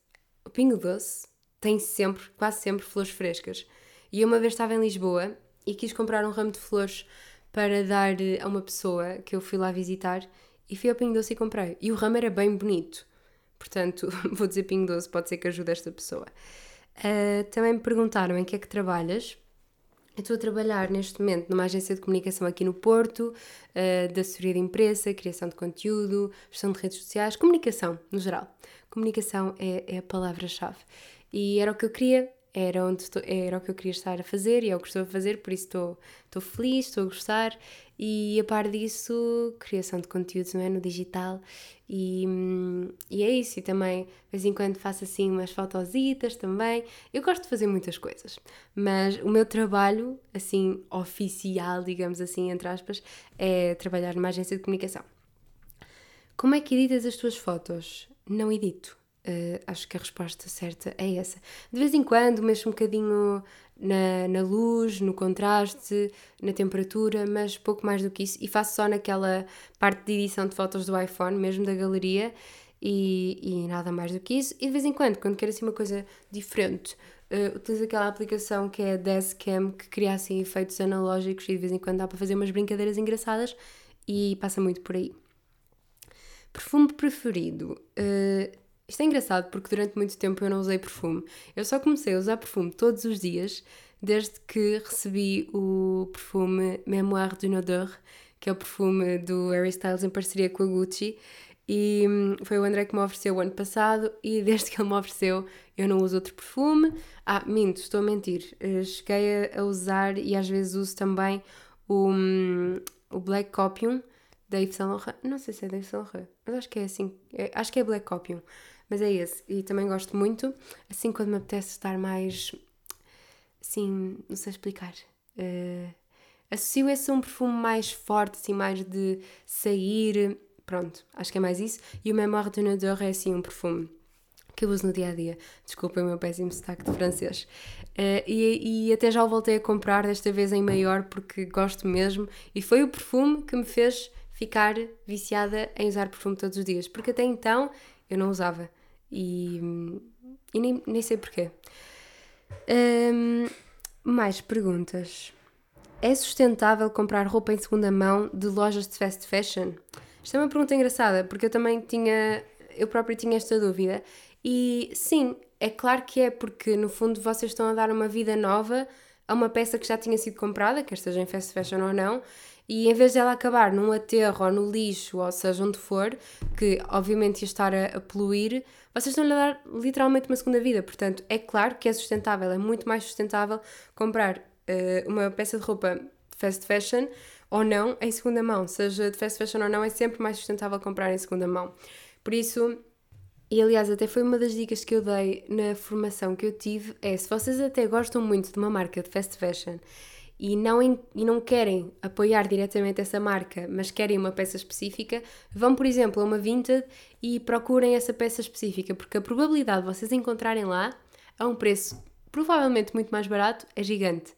O Pingo Doce tem sempre, quase sempre, flores frescas. E eu uma vez estava em Lisboa e quis comprar um ramo de flores para dar eh, a uma pessoa que eu fui lá visitar e fui ao Pingo Doce e comprei. E o ramo era bem bonito. Portanto, vou dizer Pingo Doce, pode ser que ajude esta pessoa. Uh, também me perguntaram em que é que trabalhas eu estou a trabalhar neste momento numa agência de comunicação aqui no Porto, uh, de assessoria de imprensa, criação de conteúdo, gestão de redes sociais, comunicação no geral. Comunicação é, é a palavra-chave. E era o que eu queria, era, onde estou, era o que eu queria estar a fazer e é o que estou a fazer, por isso estou, estou feliz, estou a gostar e a par disso, criação de conteúdos não é? no digital e, e é isso, e também de vez em quando faço assim umas fotositas também, eu gosto de fazer muitas coisas, mas o meu trabalho, assim, oficial, digamos assim, entre aspas, é trabalhar numa agência de comunicação. Como é que editas as tuas fotos? Não edito. Uh, acho que a resposta certa é essa. De vez em quando mexo um bocadinho na, na luz, no contraste, na temperatura, mas pouco mais do que isso. E faço só naquela parte de edição de fotos do iPhone, mesmo da galeria, e, e nada mais do que isso. E de vez em quando, quando quero assim uma coisa diferente, uh, utilizo aquela aplicação que é a Dazcam, que cria assim efeitos analógicos e de vez em quando dá para fazer umas brincadeiras engraçadas e passa muito por aí. Perfume preferido. Uh, isto é engraçado porque durante muito tempo eu não usei perfume. Eu só comecei a usar perfume todos os dias desde que recebi o perfume Memoire d'une Odeur, que é o perfume do Harry Styles em parceria com a Gucci. E hum, foi o André que me ofereceu o ano passado e desde que ele me ofereceu eu não uso outro perfume. Ah, minto, estou a mentir. Eh, cheguei a usar e às vezes uso também o, hum, o Black Copium da Yves Saint Laurent. Não sei se é da Yves Saint Laurent, mas acho que é assim. É, acho que é Black Copium. Mas é esse. E também gosto muito. Assim, quando me apetece estar mais. Assim, não sei explicar. Uh, associo esse a um perfume mais forte, assim, mais de sair. Pronto, acho que é mais isso. E o Memoire de Nadeur é assim um perfume que eu uso no dia a dia. Desculpem o meu péssimo sotaque de francês. Uh, e, e até já o voltei a comprar, desta vez em maior, porque gosto mesmo. E foi o perfume que me fez ficar viciada em usar perfume todos os dias, porque até então eu não usava e, e nem, nem sei porquê. Um, mais perguntas. É sustentável comprar roupa em segunda mão de lojas de fast fashion? Isto é uma pergunta engraçada, porque eu também tinha, eu própria tinha esta dúvida. E sim, é claro que é, porque no fundo vocês estão a dar uma vida nova a uma peça que já tinha sido comprada, quer seja em fast fashion ou não, e em vez dela acabar num aterro ou no lixo, ou seja, onde for, que obviamente ia estar a, a poluir, vocês estão-lhe a dar literalmente uma segunda vida. Portanto, é claro que é sustentável, é muito mais sustentável comprar uh, uma peça de roupa fast fashion ou não em segunda mão. Seja de fast fashion ou não, é sempre mais sustentável comprar em segunda mão. Por isso, e aliás, até foi uma das dicas que eu dei na formação que eu tive: é se vocês até gostam muito de uma marca de fast fashion e não, e não querem apoiar diretamente essa marca, mas querem uma peça específica, vão, por exemplo, a uma Vinted e procurem essa peça específica, porque a probabilidade de vocês encontrarem lá a um preço provavelmente muito mais barato é gigante.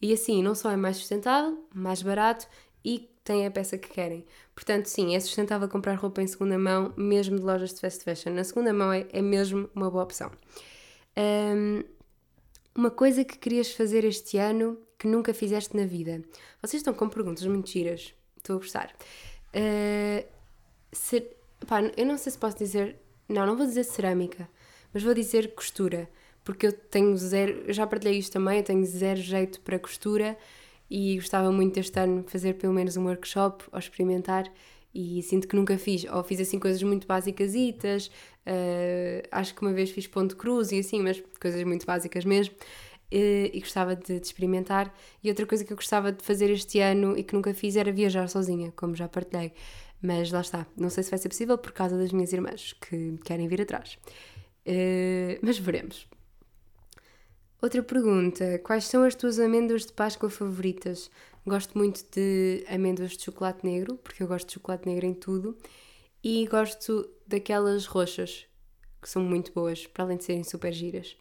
E assim, não só é mais sustentável, mais barato e têm a peça que querem. Portanto, sim, é sustentável comprar roupa em segunda mão, mesmo de lojas de fast fashion. Na segunda mão é, é mesmo uma boa opção. Um, uma coisa que querias fazer este ano que nunca fizeste na vida. Vocês estão com perguntas muito giras. Estou a gostar. Uh, ser, pá, eu não sei se posso dizer. Não, não vou dizer cerâmica, mas vou dizer costura. Porque eu tenho zero. Eu já partilhei isto também, eu tenho zero jeito para costura e gostava muito deste ano fazer pelo menos um workshop ou experimentar e sinto que nunca fiz, ou fiz assim coisas muito básicas, uh, acho que uma vez fiz ponto cruz e assim, mas coisas muito básicas mesmo, uh, e gostava de, de, experimentar. E outra coisa que eu gostava de fazer este ano e que nunca fiz era viajar sozinha, como já partilhei, mas lá está, não sei se vai ser possível por causa das minhas irmãs que querem vir atrás, uh, mas veremos. Outra pergunta: quais são as tuas amêndoas de Páscoa favoritas? Gosto muito de amêndoas de chocolate negro, porque eu gosto de chocolate negro em tudo, e gosto daquelas roxas, que são muito boas, para além de serem super giras.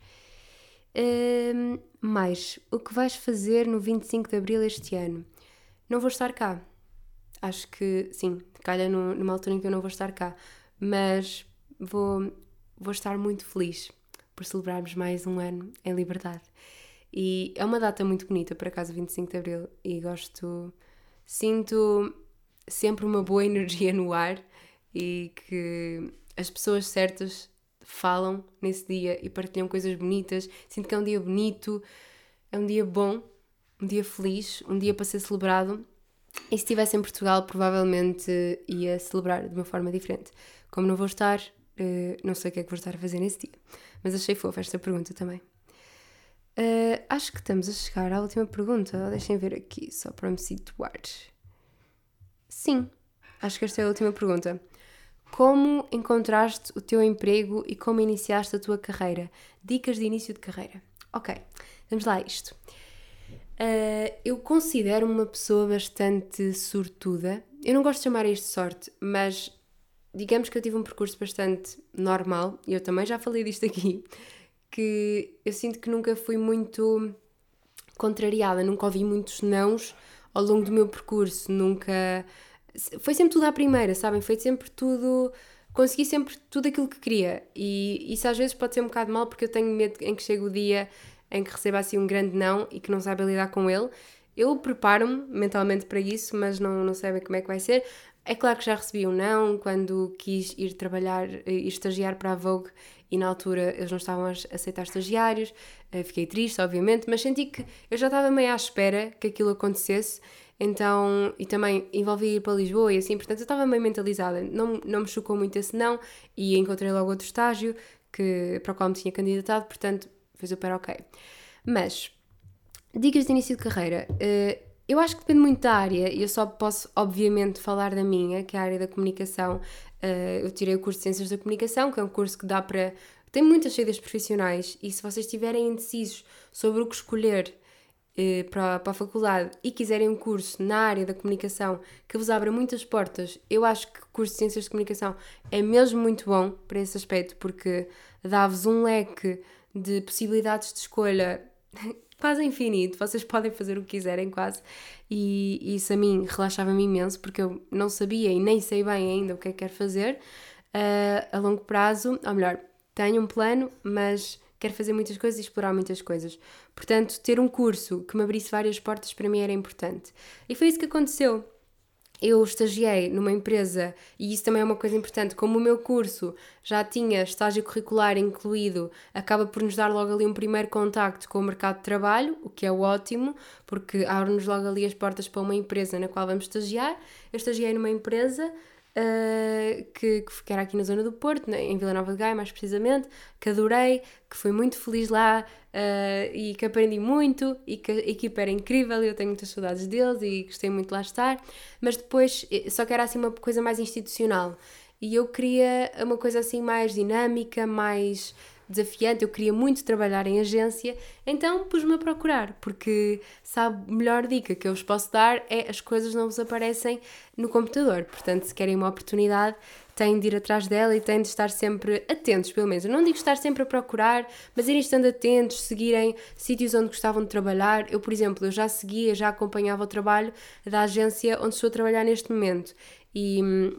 Um, mais, o que vais fazer no 25 de Abril este ano? Não vou estar cá. Acho que, sim, calha numa altura em que eu não vou estar cá, mas vou, vou estar muito feliz por celebrarmos mais um ano em liberdade. E é uma data muito bonita, por acaso, 25 de Abril, e gosto. Sinto sempre uma boa energia no ar e que as pessoas certas falam nesse dia e partilham coisas bonitas. Sinto que é um dia bonito, é um dia bom, um dia feliz, um dia para ser celebrado. E se estivesse em Portugal, provavelmente ia celebrar de uma forma diferente. Como não vou estar, Uh, não sei o que é que vou estar a fazer nesse dia. Mas achei fofa esta pergunta também. Uh, acho que estamos a chegar à última pergunta. Deixem ver aqui, só para me situar. Sim, acho que esta é a última pergunta. Como encontraste o teu emprego e como iniciaste a tua carreira? Dicas de início de carreira. Ok, vamos lá a isto. Uh, eu considero-me uma pessoa bastante sortuda. Eu não gosto de chamar isto de sorte, mas digamos que eu tive um percurso bastante normal, e eu também já falei disto aqui, que eu sinto que nunca fui muito contrariada, nunca ouvi muitos nãos ao longo do meu percurso, nunca. Foi sempre tudo à primeira, sabem? Foi sempre tudo. Consegui sempre tudo aquilo que queria. E isso às vezes pode ser um bocado mal porque eu tenho medo em que chegue o dia em que receba assim um grande não e que não saiba lidar com ele. Eu preparo-me mentalmente para isso, mas não, não sei bem como é que vai ser. É claro que já recebi um não quando quis ir trabalhar, eh, ir estagiar para a Vogue e na altura eles não estavam a aceitar estagiários. Eh, fiquei triste, obviamente, mas senti que eu já estava meio à espera que aquilo acontecesse. Então, e também envolvi ir para Lisboa e assim, portanto eu estava meio mentalizada. Não, não me chocou muito esse não e encontrei logo outro estágio que, para o qual me tinha candidatado, portanto foi super ok. Mas, dicas de início de carreira. Uh, eu acho que depende muito da área e eu só posso, obviamente, falar da minha, que é a área da comunicação. Uh, eu tirei o curso de Ciências da Comunicação, que é um curso que dá para. tem muitas saídas profissionais e se vocês estiverem indecisos sobre o que escolher para, para a faculdade e quiserem um curso na área da comunicação que vos abra muitas portas, eu acho que o curso de Ciências de Comunicação é mesmo muito bom para esse aspecto, porque dá-vos um leque de possibilidades de escolha quase infinito, vocês podem fazer o que quiserem quase, e, isso a mim relaxava-me imenso porque eu não sabia e nem sei bem ainda o que é que quero fazer uh, a longo prazo, ou melhor, tenho um plano, mas quero fazer muitas coisas e explorar muitas coisas. Portanto, ter um curso que me abrisse várias portas para mim era importante. E foi isso que aconteceu eu estagiei numa empresa, e isso também é uma coisa importante, como o meu curso já tinha estágio curricular incluído, acaba por nos dar logo ali um primeiro contacto com o mercado de trabalho, o que é ótimo, porque abre-nos logo ali as portas para uma empresa na qual vamos estagiar. Eu estagiei numa empresa uh, que, que era aqui na zona do Porto, né, em Vila Nova de Gaia mais precisamente, que adorei, que fui muito feliz lá uh, e que aprendi muito e que a equipa era incrível e eu tenho muitas saudades deles e gostei muito de lá estar, mas depois eh, só que era assim uma coisa mais institucional. E eu queria uma coisa assim mais dinâmica, mais desafiante, eu queria muito trabalhar em agência, então pus-me a procurar, porque sabe, melhor dica que eu vos posso dar é as coisas não vos aparecem no computador. Portanto, se querem uma oportunidade, têm de ir atrás dela e têm de estar sempre atentos, pelo menos. Eu não digo estar sempre a procurar, mas irem estando atentos, seguirem sítios onde gostavam de trabalhar. Eu, por exemplo, eu já seguia, já acompanhava o trabalho da agência onde estou a trabalhar neste momento. E hum,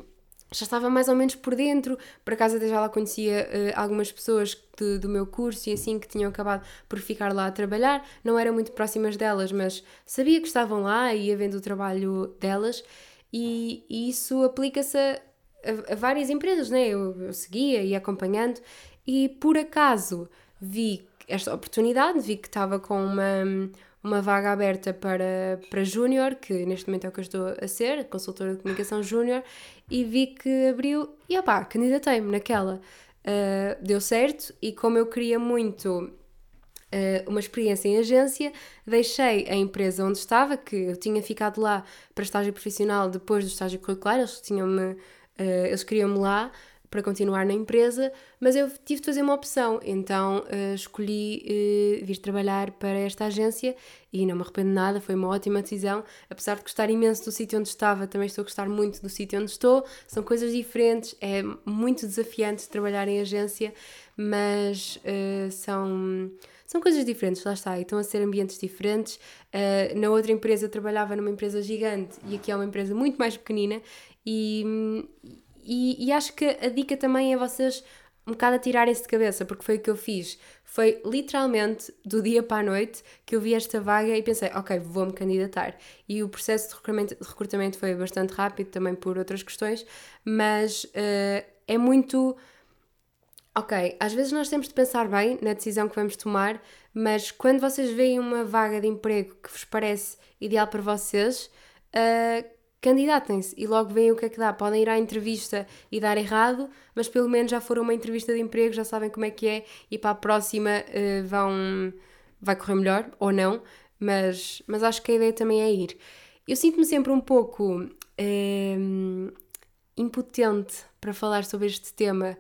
já estava mais ou menos por dentro, por acaso até já lá conhecia uh, algumas pessoas de, do meu curso e assim que tinham acabado por ficar lá a trabalhar, não eram muito próximas delas, mas sabia que estavam lá e ia vendo o trabalho delas. E, e isso aplica-se a, a, a, várias empresas, né? Eu, eu seguia e acompanhando. E por acaso vi esta oportunidade, vi que estava com uma, uma vaga aberta para, para júnior, que neste momento é o que eu estou a ser, consultora de comunicação júnior, e vi que abriu e opá, candidatei-me naquela. Uh, deu certo e como eu queria muito Uh, uma experiência em agência, deixei a empresa onde estava, que eu tinha ficado lá para estágio profissional depois do estágio curricular, eles tinham-me uh, eles queriam-me lá para continuar na empresa, mas eu tive de fazer uma opção, então uh, escolhi uh, vir trabalhar para esta agência e não me arrependo de nada, foi uma ótima decisão. Apesar de gostar imenso do sítio onde estava, também estou a gostar muito do sítio onde estou, são coisas diferentes, é muito desafiante trabalhar em agência, mas uh, são são coisas diferentes, lá está, e estão a ser ambientes diferentes. Uh, na outra empresa trabalhava numa empresa gigante e aqui é uma empresa muito mais pequenina e, e, e acho que a dica também é vocês um bocado a tirarem-se de cabeça, porque foi o que eu fiz. Foi literalmente do dia para a noite que eu vi esta vaga e pensei, ok, vou-me candidatar. E o processo de recrutamento, de recrutamento, foi bastante rápido, também por outras questões, mas uh, é muito. Ok, às vezes nós temos de pensar bem na decisão que vamos tomar, mas quando vocês veem uma vaga de emprego que vos parece ideal para vocês, uh, candidatem-se e logo veem o que é que dá. Podem ir à entrevista e dar errado, mas pelo menos já foram uma entrevista de emprego, já sabem como é que é e para a próxima uh, vão. vai correr melhor ou não, mas, mas acho que a ideia também é ir. Eu sinto-me sempre um pouco uh, impotente para falar sobre este tema.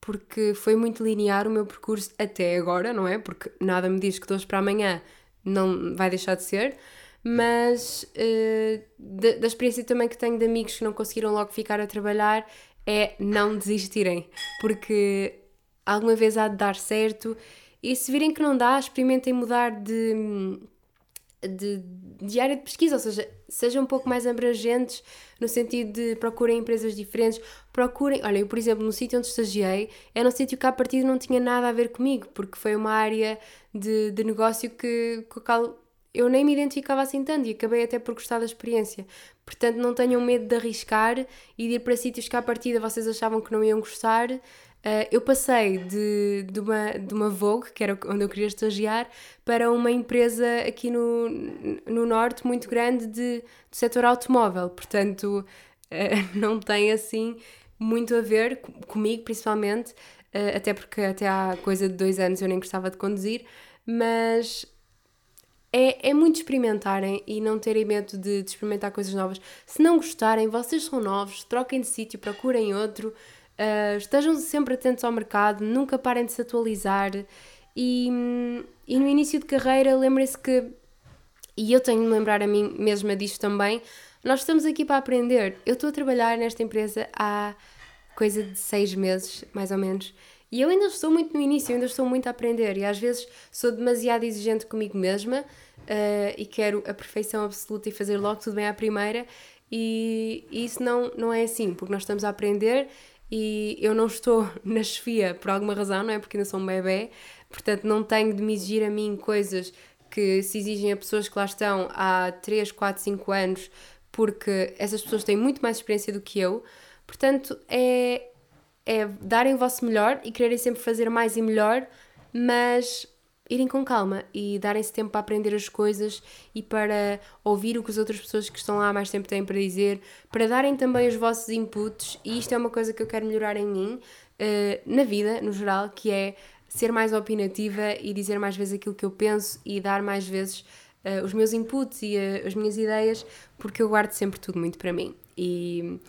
Porque foi muito linear o meu percurso até agora, não é? Porque nada me diz que de hoje para amanhã não vai deixar de ser mas uh, da, experiência também que tenho de amigos que não conseguiram logo ficar a trabalhar é não desistirem, porque alguma vez há de dar certo. E se virem que não dá, experimentem mudar de, de, de área de pesquisa, ou seja, sejam um pouco mais abrangentes no sentido de procurem empresas diferentes, procurem, olha, eu por exemplo no sítio onde estagiei, era um sítio que a partir não tinha nada a ver comigo, porque foi uma área de, de negócio que, com eu nem me identificava assim tanto e acabei até por gostar da experiência. Portanto, não tenham medo de arriscar e de ir para sítios que à partida vocês achavam que não iam gostar. Uh, eu passei de, de, uma, de uma Vogue, que era onde eu queria estagiar, para uma empresa aqui no, no Norte muito grande de, do setor automóvel. Portanto, uh, não tem assim muito a ver comigo, principalmente, uh, até porque até há coisa de dois anos eu nem gostava de conduzir, mas é, é muito experimentarem e não terem medo de, de, experimentar coisas novas. Se não gostarem, vocês são novos, troquem de sítio, procurem outro, uh, estejam sempre atentos ao mercado, nunca parem de se atualizar. E, e no início de carreira, lembrem-se que, e eu tenho de lembrar a mim mesma disto também, nós estamos aqui para aprender. Eu estou a trabalhar nesta empresa há coisa de seis meses, mais ou menos, e eu ainda estou muito no início, ainda estou muito a aprender e às vezes sou demasiado exigente comigo mesma uh, e quero a perfeição absoluta e fazer logo tudo bem à primeira e, e isso não, não é assim, porque nós estamos a aprender e eu não estou na chefia por alguma razão, não é? Porque ainda sou um bebê, portanto não tenho de me exigir a mim coisas que se exigem a pessoas que lá estão há 3, 4, 5 anos, porque essas pessoas têm muito mais experiência do que eu. Portanto, é, é darem o vosso melhor e quererem sempre fazer mais e melhor, mas irem com calma e darem-se tempo para aprender as coisas e para ouvir o que as outras pessoas que estão lá mais tempo têm para dizer, para darem também os vossos inputs, e isto é uma coisa que eu quero melhorar em mim, uh, na vida, no geral, que é ser mais opinativa e dizer mais vezes aquilo que eu penso e dar mais vezes uh, os meus inputs e uh, as minhas ideias, porque eu guardo sempre tudo muito para mim. E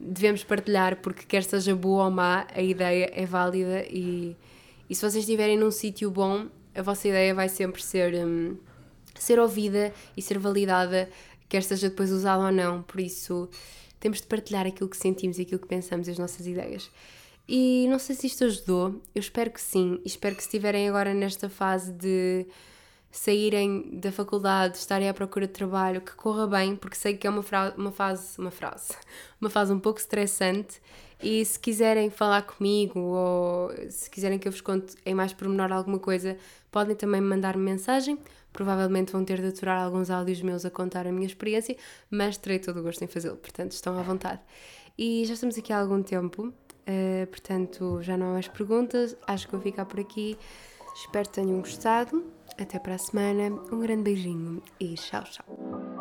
devemos partilhar, porque quer seja boa ou má, a ideia é válida e, E se vocês estiverem num sítio bom, a vossa ideia vai sempre ser, um, ser ouvida e ser validada, quer seja depois usada ou não. Por isso, temos de partilhar aquilo que sentimos e aquilo que pensamos as nossas ideias. E não sei se isto ajudou, eu espero que sim, e espero que se estiverem agora nesta fase de saírem da faculdade, estarem à procura de trabalho, que corra bem, porque sei que é uma, uma fase, uma frase, uma fase um pouco estressante. E se quiserem falar comigo ou se quiserem que eu vos conte em mais pormenor alguma coisa, podem também mandar -me mensagem. Provavelmente vão ter de aturar alguns áudios meus a contar a minha experiência, mas terei todo o gosto em fazê-lo, portanto estão à vontade. E já estamos aqui há algum tempo, uh, portanto já não há mais perguntas, acho que vou ficar por aqui. Espero que tenham gostado até para a semana, um grande beijinho e tchau, tchau.